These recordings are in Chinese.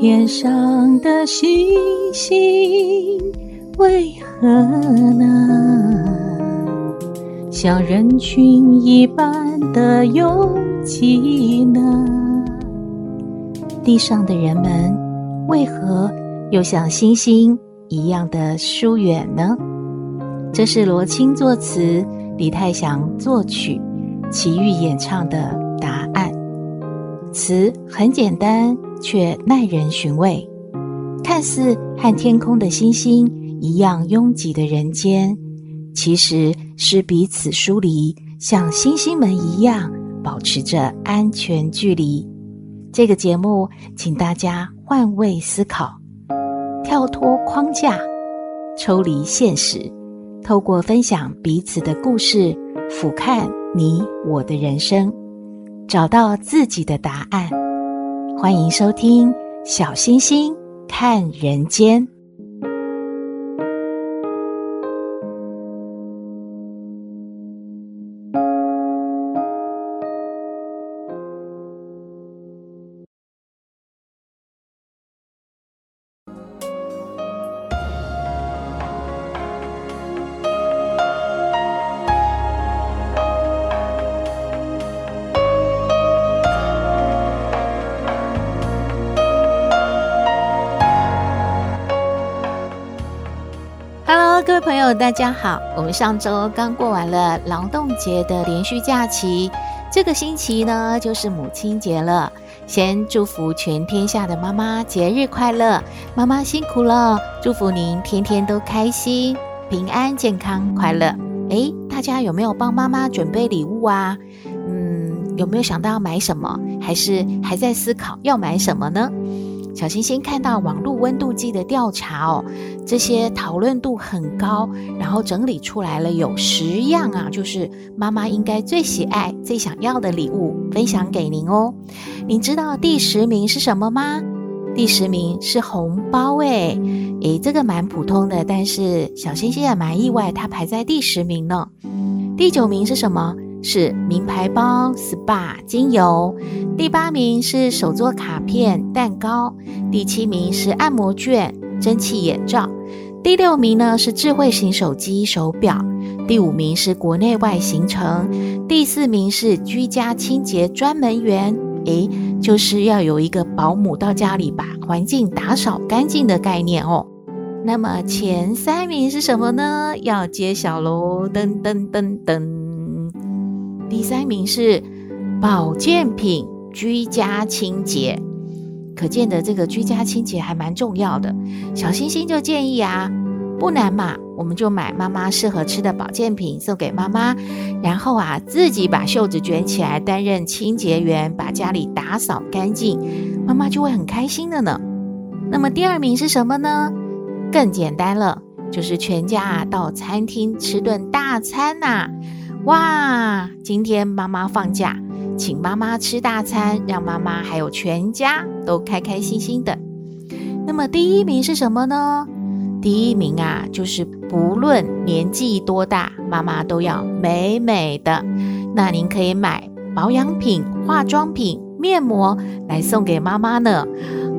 天上的星星为何呢？像人群一般的拥挤呢？地上的人们为何又像星星一样的疏远呢？这是罗青作词，李泰祥作曲，齐豫演唱的答案。词很简单。却耐人寻味，看似和天空的星星一样拥挤的人间，其实是彼此疏离，像星星们一样保持着安全距离。这个节目，请大家换位思考，跳脱框架，抽离现实，透过分享彼此的故事，俯瞰你我的人生，找到自己的答案。欢迎收听《小星星看人间》。朋友，大家好！我们上周刚过完了劳动节的连续假期，这个星期呢就是母亲节了。先祝福全天下的妈妈节日快乐，妈妈辛苦了，祝福您天天都开心、平安、健康、快乐。诶，大家有没有帮妈妈准备礼物啊？嗯，有没有想到要买什么？还是还在思考要买什么呢？小星星看到网络温度计的调查哦，这些讨论度很高，然后整理出来了有十样啊，就是妈妈应该最喜爱、最想要的礼物，分享给您哦。您知道第十名是什么吗？第十名是红包诶，诶，这个蛮普通的，但是小星星也蛮意外，它排在第十名呢。第九名是什么？是名牌包、SPA、精油，第八名是手作卡片、蛋糕，第七名是按摩券、蒸汽眼罩，第六名呢是智慧型手机、手表，第五名是国内外行程，第四名是居家清洁专门员，诶，就是要有一个保姆到家里把环境打扫干净的概念哦。那么前三名是什么呢？要揭晓喽！噔噔噔噔。第三名是保健品居家清洁，可见的这个居家清洁还蛮重要的。小星星就建议啊，不难嘛，我们就买妈妈适合吃的保健品送给妈妈，然后啊自己把袖子卷起来担任清洁员，把家里打扫干净，妈妈就会很开心的呢。那么第二名是什么呢？更简单了，就是全家啊到餐厅吃顿大餐呐、哇，今天妈妈放假，请妈妈吃大餐，让妈妈还有全家都开开心心的。那么第一名是什么呢？第一名啊，就是不论年纪多大，妈妈都要美美的。那您可以买保养品、化妆品、面膜来送给妈妈呢。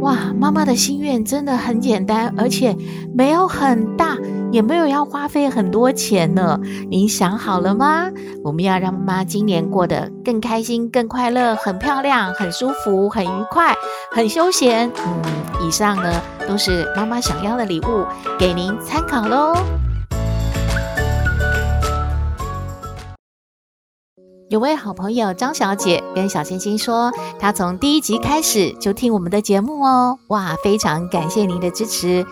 哇，妈妈的心愿真的很简单，而且没有很大，也没有要花费很多钱呢。您想好了吗？我们要让妈妈今年过得更开心、更快乐，很漂亮、很舒服、很愉快、很休闲。嗯，以上呢都是妈妈想要的礼物，给您参考喽。有位好朋友张小姐跟小星星说，她从第一集开始就听我们的节目哦，哇，非常感谢您的支持。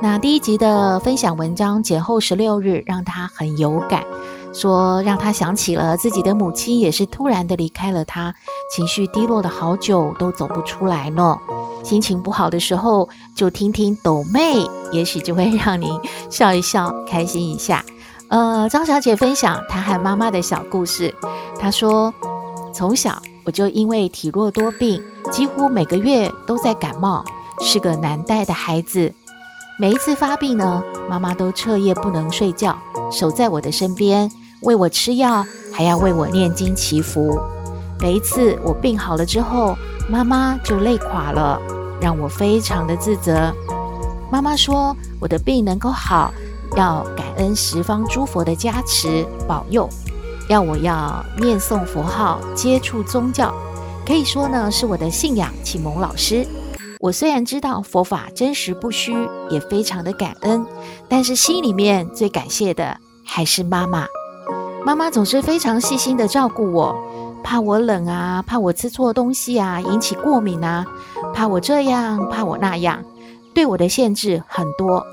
那第一集的分享文章《节后十六日》让她很有感，说让她想起了自己的母亲也是突然的离开了她，情绪低落的好久都走不出来呢。心情不好的时候就听听抖妹，也许就会让您笑一笑，开心一下。呃，张小姐分享她和妈妈的小故事。她说：“从小我就因为体弱多病，几乎每个月都在感冒，是个难带的孩子。每一次发病呢，妈妈都彻夜不能睡觉，守在我的身边，喂我吃药，还要为我念经祈福。每一次我病好了之后，妈妈就累垮了，让我非常的自责。妈妈说，我的病能够好，要感恩十方诸佛的加持保佑，要我要念诵佛号，接触宗教，可以说呢是我的信仰启蒙老师。我虽然知道佛法真实不虚，也非常的感恩，但是心里面最感谢的还是妈妈。妈妈总是非常细心的照顾我。怕我冷啊，怕我吃错东西啊，引起过敏啊，怕我这样，怕我那样，对我的限制很多，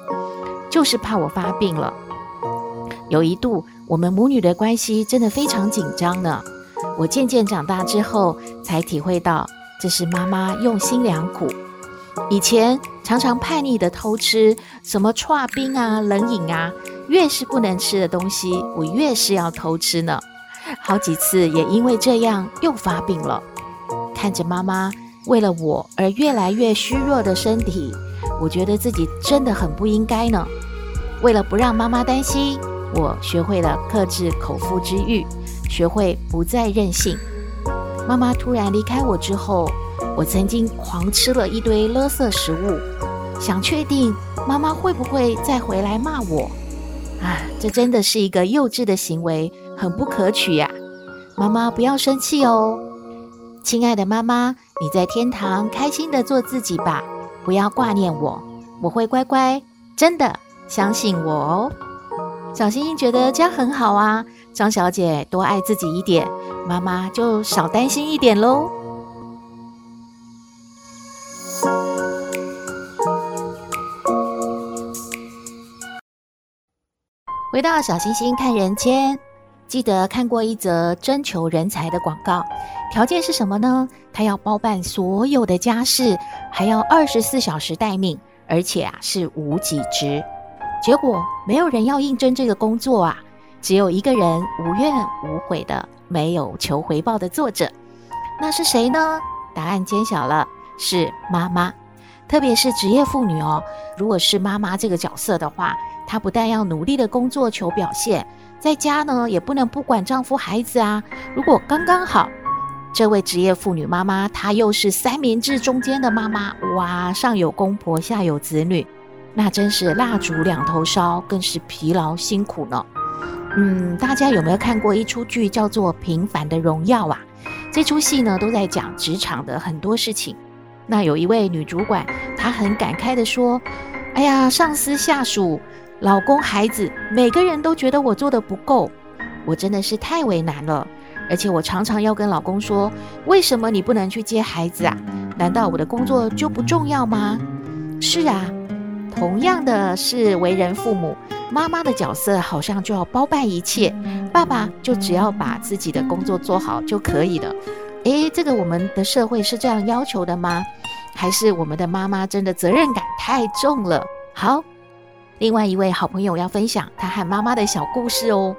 就是怕我发病了。有一度，我们母女的关系真的非常紧张呢。我渐渐长大之后，才体会到这是妈妈用心良苦。以前常常叛逆的偷吃什么剉冰啊、冷饮啊，越是不能吃的东西，我越是要偷吃呢。好几次也因为这样又发病了，看着妈妈为了我而越来越虚弱的身体，我觉得自己真的很不应该呢。为了不让妈妈担心，我学会了克制口腹之欲，学会不再任性。妈妈突然离开我之后，我曾经狂吃了一堆垃圾食物，想确定妈妈会不会再回来骂我。啊，这真的是一个幼稚的行为。很不可取呀，妈妈不要生气哦，亲爱的妈妈，你在天堂开心的做自己吧，不要挂念我，我会乖乖，真的相信我哦。小星星觉得这样很好啊，张小姐多爱自己一点，妈妈就少担心一点喽。回到小星星看人间。记得看过一则征求人才的广告，条件是什么呢？他要包办所有的家事，还要二十四小时待命，而且啊是无给职。结果没有人要应征这个工作啊，只有一个人无怨无悔的，没有求回报的作者。那是谁呢？答案揭晓了，是妈妈。特别是职业妇女哦，如果是妈妈这个角色的话，她不但要努力的工作求表现。在家呢，也不能不管丈夫孩子啊。如果刚刚好，这位职业妇女妈妈，她又是三明治中间的妈妈，哇，上有公婆，下有子女，那真是蜡烛两头烧，更是疲劳辛苦呢。嗯，大家有没有看过一出剧叫做《平凡的荣耀》啊？这出戏呢，都在讲职场的很多事情。那有一位女主管，她很感慨地说：“哎呀，上司下属。”老公、孩子，每个人都觉得我做的不够，我真的是太为难了。而且我常常要跟老公说：“为什么你不能去接孩子啊？难道我的工作就不重要吗？”是啊，同样的是为人父母，妈妈的角色好像就要包办一切，爸爸就只要把自己的工作做好就可以了。诶，这个我们的社会是这样要求的吗？还是我们的妈妈真的责任感太重了？好。另外一位好朋友要分享他和妈妈的小故事哦，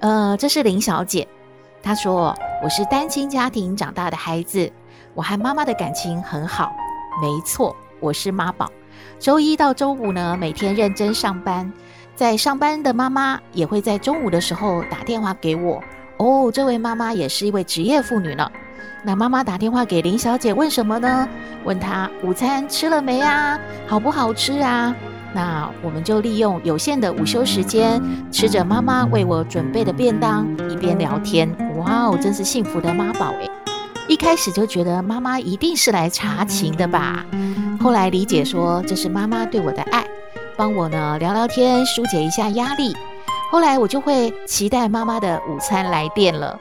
呃，这是林小姐，她说：“我是单亲家庭长大的孩子，我和妈妈的感情很好。没错，我是妈宝。周一到周五呢，每天认真上班，在上班的妈妈也会在中午的时候打电话给我。哦，这位妈妈也是一位职业妇女呢。那妈妈打电话给林小姐问什么呢？问她午餐吃了没啊？好不好吃啊？”那我们就利用有限的午休时间，吃着妈妈为我准备的便当，一边聊天。哇哦，真是幸福的妈宝诶！一开始就觉得妈妈一定是来查情的吧，后来理解说这是妈妈对我的爱，帮我呢聊聊天，纾解一下压力。后来我就会期待妈妈的午餐来电了。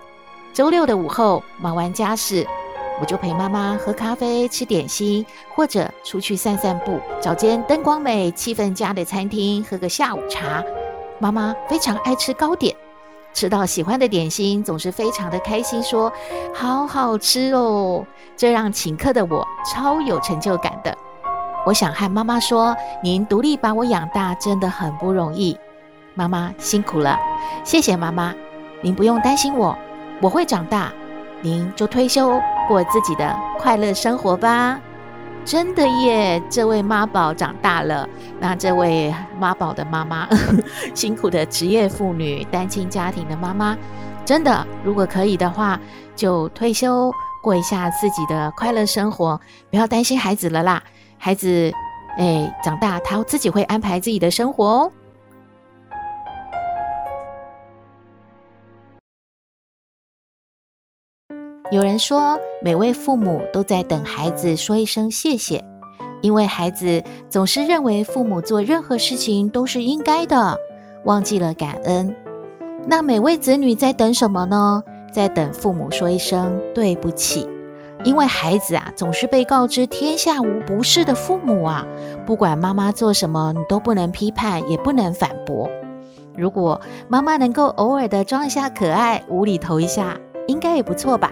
周六的午后，忙完家事。我就陪妈妈喝咖啡、吃点心，或者出去散散步，找间灯光美、气氛佳的餐厅喝个下午茶。妈妈非常爱吃糕点，吃到喜欢的点心总是非常的开心，说：“好好吃哦！”这让请客的我超有成就感的。我想和妈妈说：“您独立把我养大，真的很不容易，妈妈辛苦了，谢谢妈妈。您不用担心我，我会长大。您就退休。”过自己的快乐生活吧。真的耶！这位妈宝长大了。那这位妈宝的妈妈，辛苦的职业妇女、单亲家庭的妈妈，真的，如果可以的话，就退休过一下自己的快乐生活，不要担心孩子了啦。孩子，哎，长大他自己会安排自己的生活哦。有人说，每位父母都在等孩子说一声谢谢，因为孩子总是认为父母做任何事情都是应该的，忘记了感恩。那每位子女在等什么呢？在等父母说一声对不起，因为孩子啊，总是被告知天下无不是的父母啊，不管妈妈做什么，你都不能批判，也不能反驳。如果妈妈能够偶尔的装一下可爱，无厘头一下，应该也不错吧。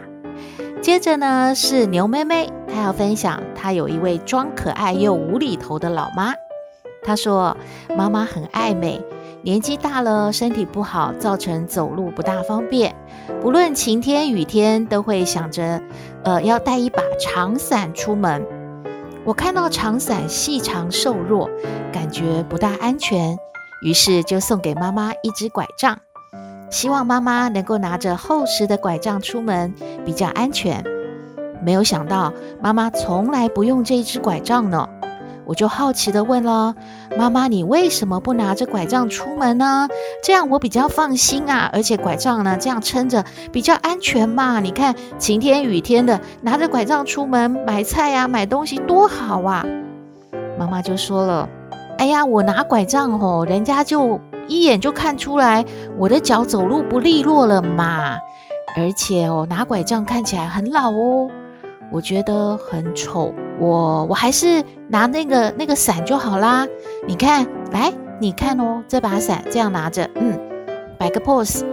接着呢，是牛妹妹，她要分享她有一位装可爱又无厘头的老妈。她说：“妈妈很爱美，年纪大了，身体不好，造成走路不大方便。不论晴天雨天，都会想着，呃，要带一把长伞出门。我看到长伞细长瘦弱，感觉不大安全，于是就送给妈妈一只拐杖。”希望妈妈能够拿着厚实的拐杖出门，比较安全。没有想到妈妈从来不用这支拐杖呢，我就好奇的问了：“妈妈，你为什么不拿着拐杖出门呢？这样我比较放心啊，而且拐杖呢，这样撑着比较安全嘛。你看晴天雨天的，拿着拐杖出门买菜呀、买东西多好啊！”妈妈就说了：“哎呀，我拿拐杖哦，人家就。”一眼就看出来我的脚走路不利落了嘛，而且哦，拿拐杖看起来很老哦，我觉得很丑。我我还是拿那个那个伞就好啦。你看，来，你看哦，这把伞这样拿着，嗯，摆个 pose，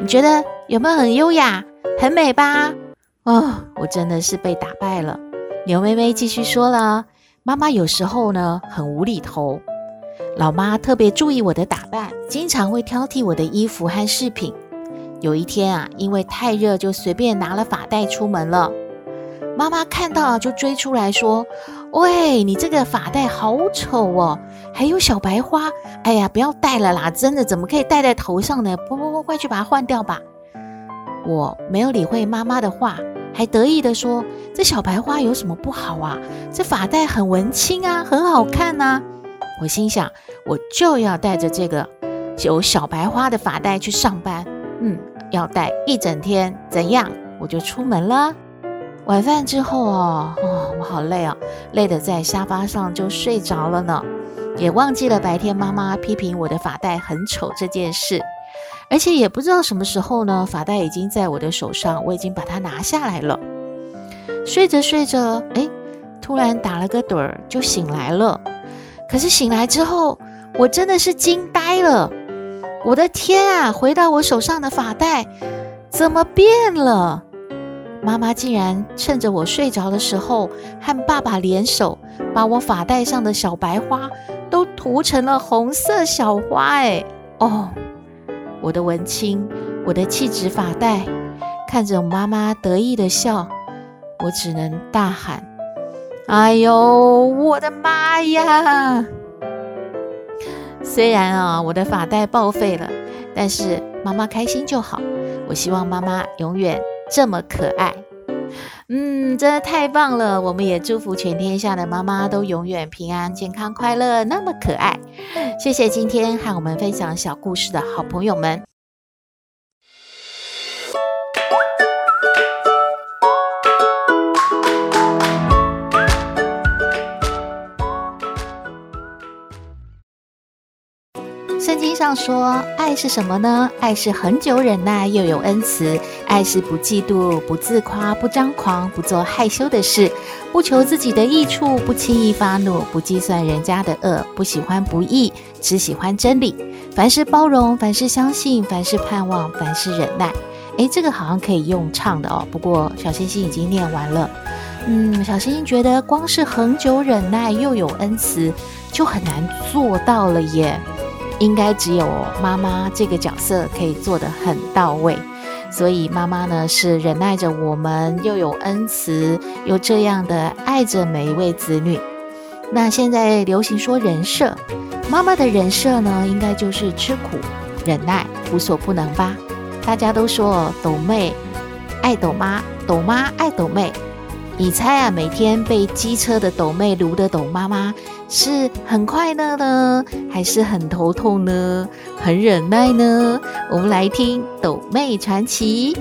你觉得有没有很优雅、很美吧？哦，我真的是被打败了。牛妹妹继续说了，妈妈有时候呢很无厘头。老妈特别注意我的打扮，经常会挑剔我的衣服和饰品。有一天啊，因为太热，就随便拿了发带出门了。妈妈看到就追出来说：“喂，你这个发带好丑哦，还有小白花！哎呀，不要戴了啦，真的怎么可以戴在头上呢？不不不，快去把它换掉吧！”我没有理会妈妈的话，还得意地说：“这小白花有什么不好啊？这发带很文青啊，很好看呐。”我心想，我就要带着这个有小白花的发带去上班，嗯，要戴一整天，怎样？我就出门了。晚饭之后哦，哦，我好累哦，累得在沙发上就睡着了呢，也忘记了白天妈妈批评我的发带很丑这件事，而且也不知道什么时候呢，发带已经在我的手上，我已经把它拿下来了。睡着睡着，哎，突然打了个盹儿，就醒来了。可是醒来之后，我真的是惊呆了！我的天啊，回到我手上的发带怎么变了？妈妈竟然趁着我睡着的时候，和爸爸联手，把我发带上的小白花都涂成了红色小花！哎，哦，我的文青，我的气质发带，看着妈妈得意的笑，我只能大喊。哎呦，我的妈呀！虽然啊，我的发带报废了，但是妈妈开心就好。我希望妈妈永远这么可爱。嗯，真的太棒了！我们也祝福全天下的妈妈都永远平安、健康、快乐，那么可爱。谢谢今天和我们分享小故事的好朋友们。圣经上说，爱是什么呢？爱是恒久忍耐，又有恩慈；爱是不嫉妒，不自夸，不张狂，不做害羞的事，不求自己的益处，不轻易发怒，不计算人家的恶，不喜欢不义，只喜欢真理。凡事包容，凡事相信，凡事盼望，凡事忍耐。诶，这个好像可以用唱的哦。不过小星星已经念完了。嗯，小星星觉得光是恒久忍耐又有恩慈，就很难做到了耶。应该只有妈妈这个角色可以做得很到位。所以妈妈呢是忍耐着我们，又有恩慈，又这样的爱着每一位子女。那现在流行说人设，妈妈的人设呢，应该就是吃苦、忍耐、无所不能吧？大家都说抖妹爱抖妈，抖妈爱抖妹。你猜啊，每天被机车的抖妹撸的抖妈妈是很快乐呢，还是很头痛呢？很忍耐呢？我们来听斗妹传奇。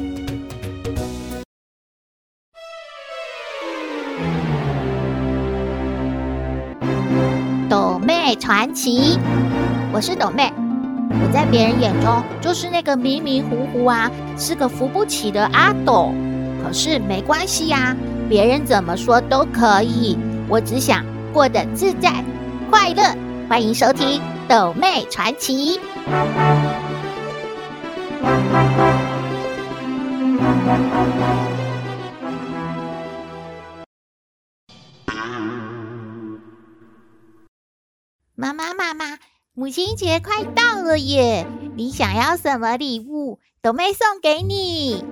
斗妹传奇，我是斗妹，我在别人眼中就是那个迷迷糊糊啊，是个扶不起的阿斗。可是没关系呀。别人怎么说都可以，我只想过得自在快乐。欢迎收听《斗妹传奇》。妈妈妈妈，母亲节快到了耶！你想要什么礼物？斗妹送给你。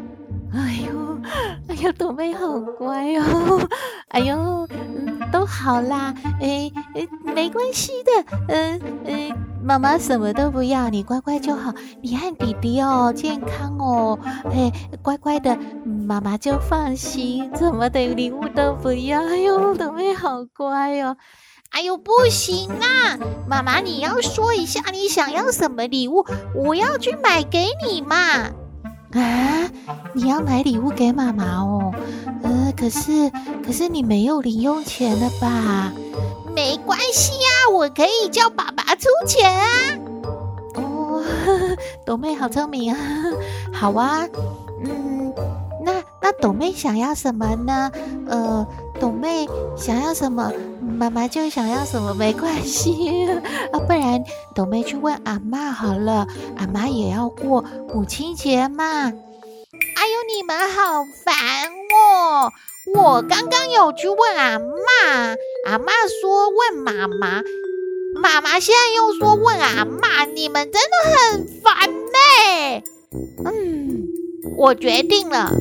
哎呦！哎呦，斗妹好乖哦！哎呦，都好啦，哎哎，没关系的，嗯嗯，妈妈什么都不要，你乖乖就好。你和弟弟哦，健康哦，哎，乖乖的，妈妈就放心。怎么的礼物都不要？哎呦，斗妹好乖哦！哎呦，不行啊，妈妈你要说一下你想要什么礼物，我要去买给你嘛。啊！你要买礼物给妈妈哦？呃，可是可是你没有零用钱了吧？没关系呀，我可以叫爸爸出钱啊。哦，呵呵，斗妹好聪明啊！好啊，嗯，那那董妹想要什么呢？呃，董妹想要什么？妈妈就想要什么，没关系 啊，不然斗妹去问阿嬷好了，阿嬷也要过母亲节嘛。哎呦，你们好烦哦！我刚刚有去问阿嬷，阿嬷说问妈妈，妈妈现在又说问阿嬷，你们真的很烦呢。嗯，我决定了。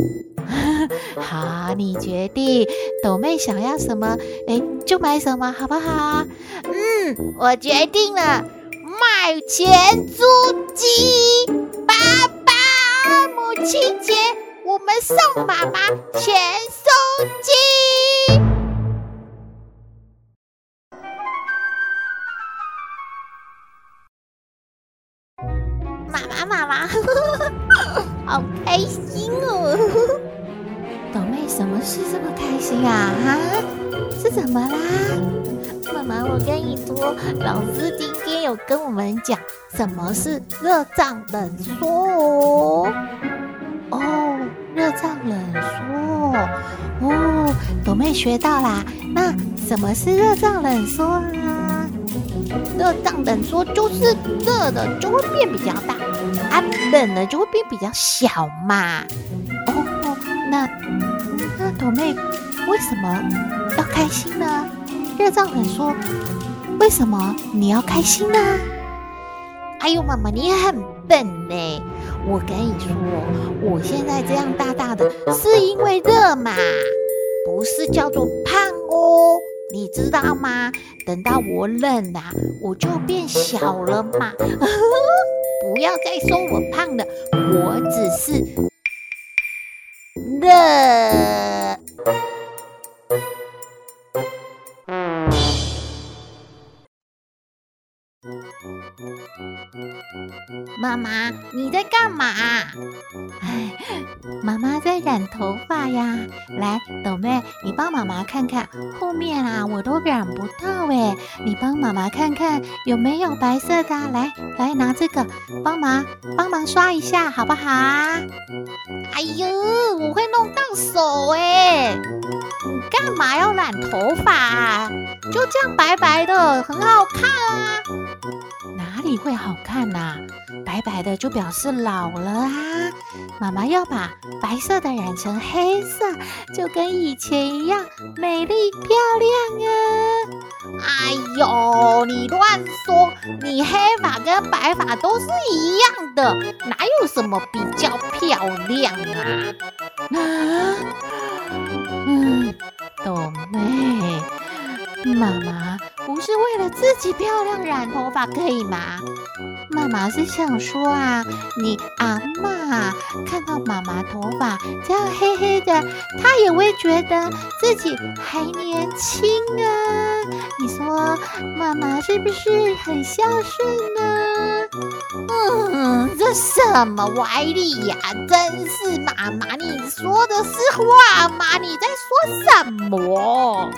好，你决定，斗妹想要什么，哎，就买什么，好不好？嗯，我决定了，买钱租鸡。爸爸，母亲节我们送妈妈钱收鸡。妈妈，妈妈，好开心哦！斗妹，什么事这么开心啊？哈，是怎么啦？妈妈，我跟你说，老师今天有跟我们讲什么是热胀冷缩哦。哦，热胀冷缩。哦，朵妹学到啦。那什么是热胀冷缩啊？热胀冷缩就是热的就会变比较大，啊，冷的就会变比较小嘛。哦，那斗妹为什么要开心呢？热胀冷缩，为什么你要开心呢？哎呦，妈妈你很笨呢！我跟你说，我现在这样大大的，是因为热嘛，不是叫做胖哦，你知道吗？等到我冷了，我就变小了嘛。不要再说我胖了，我只是热。妈妈，你在干嘛？哎，妈妈在染头发呀。来，抖妹，你帮妈妈看看后面啊，我都染不到哎。你帮妈妈看看有没有白色的？来，来拿这个，帮忙帮忙刷一下，好不好？哎呦，我会弄到手哎。你干嘛要染头发？就这样白白的，很好看啊。你会好看呐、白白的就表示老了啊！妈妈要把白色的染成黑色，就跟以前一样美丽漂亮啊！哎呦，你乱说！你黑发跟白发都是一样的，哪有什么比较漂亮啊？啊？嗯，豆妹，妈妈不是为了自己漂亮染头发，可以吗？妈妈是想说啊，你阿嬷看到妈妈头发这样黑黑的，她也会觉得自己还年轻啊。你说妈妈是不是很孝顺呢？嗯，这什么歪理呀？真是妈妈，你说的是话吗？你在说什么？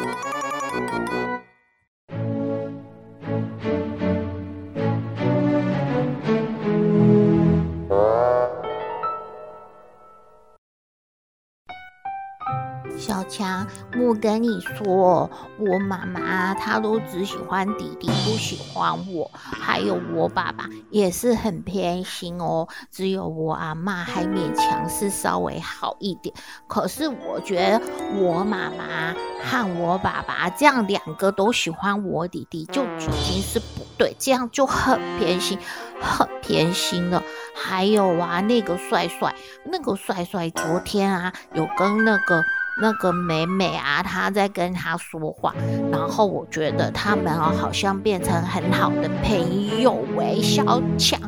强，我跟你说，我妈妈她都只喜欢弟弟，不喜欢我。还有我爸爸也是很偏心哦，只有我阿妈还勉强是稍微好一点。可是我觉得我妈妈和我爸爸这样两个都喜欢我弟弟，就已经是不对，这样就很偏心，很偏心了。还有啊，那个帅帅，那个帅帅昨天啊有跟那个。那个美美啊，她在跟他说话，然后我觉得他们啊好像变成很好的朋友喂，小强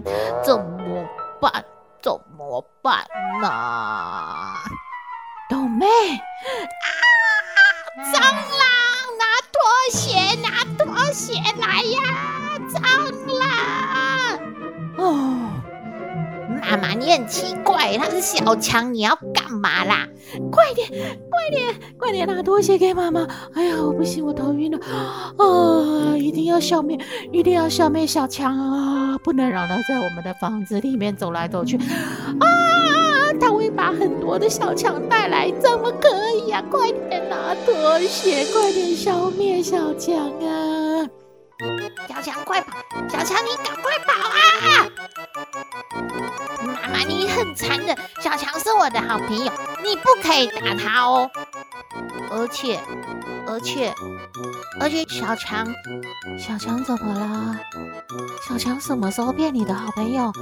怎么办？怎么办呢？豆妹啊，蟑螂，拿拖鞋，拿拖鞋来呀，蟑螂！哦。妈妈，你很奇怪，他是小强，你要干嘛啦？快点，快点，快点拿拖鞋给妈妈！哎呀，我不行，我头晕了啊！一定要消灭，一定要消灭小强啊！不能让他在我们的房子里面走来走去啊！他会把很多的小强带来，怎么可以呀？快点拿拖鞋，快点消灭小强啊！小强，快跑！小强，你赶快跑啊！妈妈，你很残忍。小强是我的好朋友，你不可以打他哦。而且，而且，而且，小强，小强怎么了？小强什么时候变你的好朋友？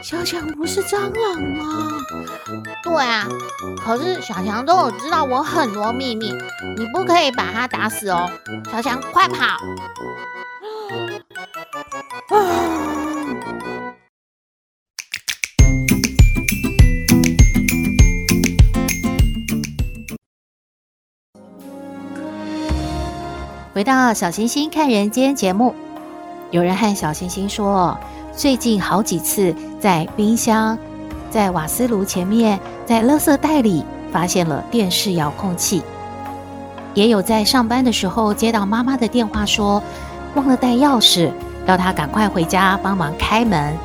小强不是蟑螂吗？对啊，可是小强都有知道我很多秘密，你不可以把他打死哦。小强，快跑！回到小星星看人间节目，有人和小星星说，最近好几次在冰箱、在瓦斯炉前面、在垃圾袋里发现了电视遥控器，也有在上班的时候接到妈妈的电话说忘了带钥匙，要他赶快回家帮忙开门。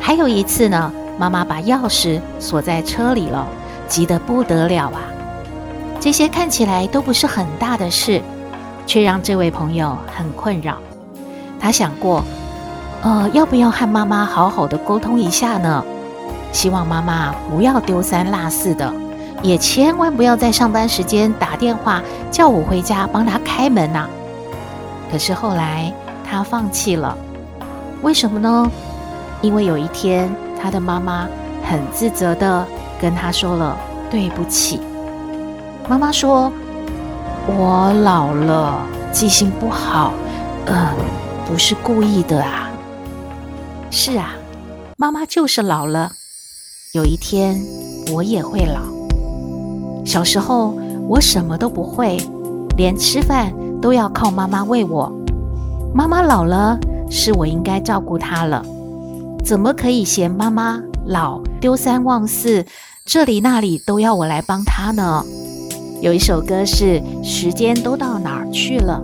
还有一次呢，妈妈把钥匙锁在车里了，急得不得了啊！这些看起来都不是很大的事。却让这位朋友很困扰。他想过，呃，要不要和妈妈好好的沟通一下呢？希望妈妈不要丢三落四的，也千万不要在上班时间打电话叫我回家帮他开门呐。可是后来他放弃了，为什么呢？因为有一天他的妈妈很自责的跟他说了对不起。妈妈说。我老了，记性不好，嗯，不是故意的啊。是啊，妈妈就是老了。有一天我也会老。小时候我什么都不会，连吃饭都要靠妈妈喂我。妈妈老了，是我应该照顾她了。怎么可以嫌妈妈老，丢三忘四，这里那里都要我来帮她呢？有一首歌是“时间都到哪儿去了”，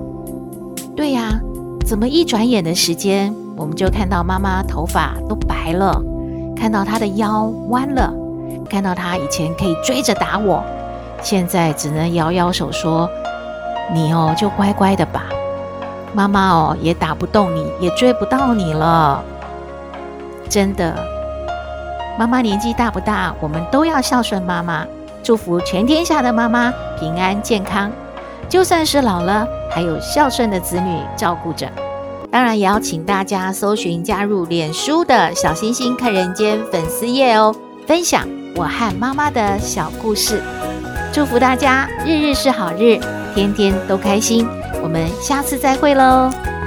对呀，怎么一转眼的时间，我们就看到妈妈头发都白了，看到她的腰弯了，看到她以前可以追着打我，现在只能摇摇手说：“你哦，就乖乖的吧。”妈妈哦也打不动你，也追不到你了。真的，妈妈年纪大不大，我们都要孝顺妈妈。祝福全天下的妈妈平安健康，就算是老了，还有孝顺的子女照顾着。当然，也要请大家搜寻加入脸书的小星星看人间粉丝页哦，分享我和妈妈的小故事。祝福大家日日是好日，天天都开心。我们下次再会喽。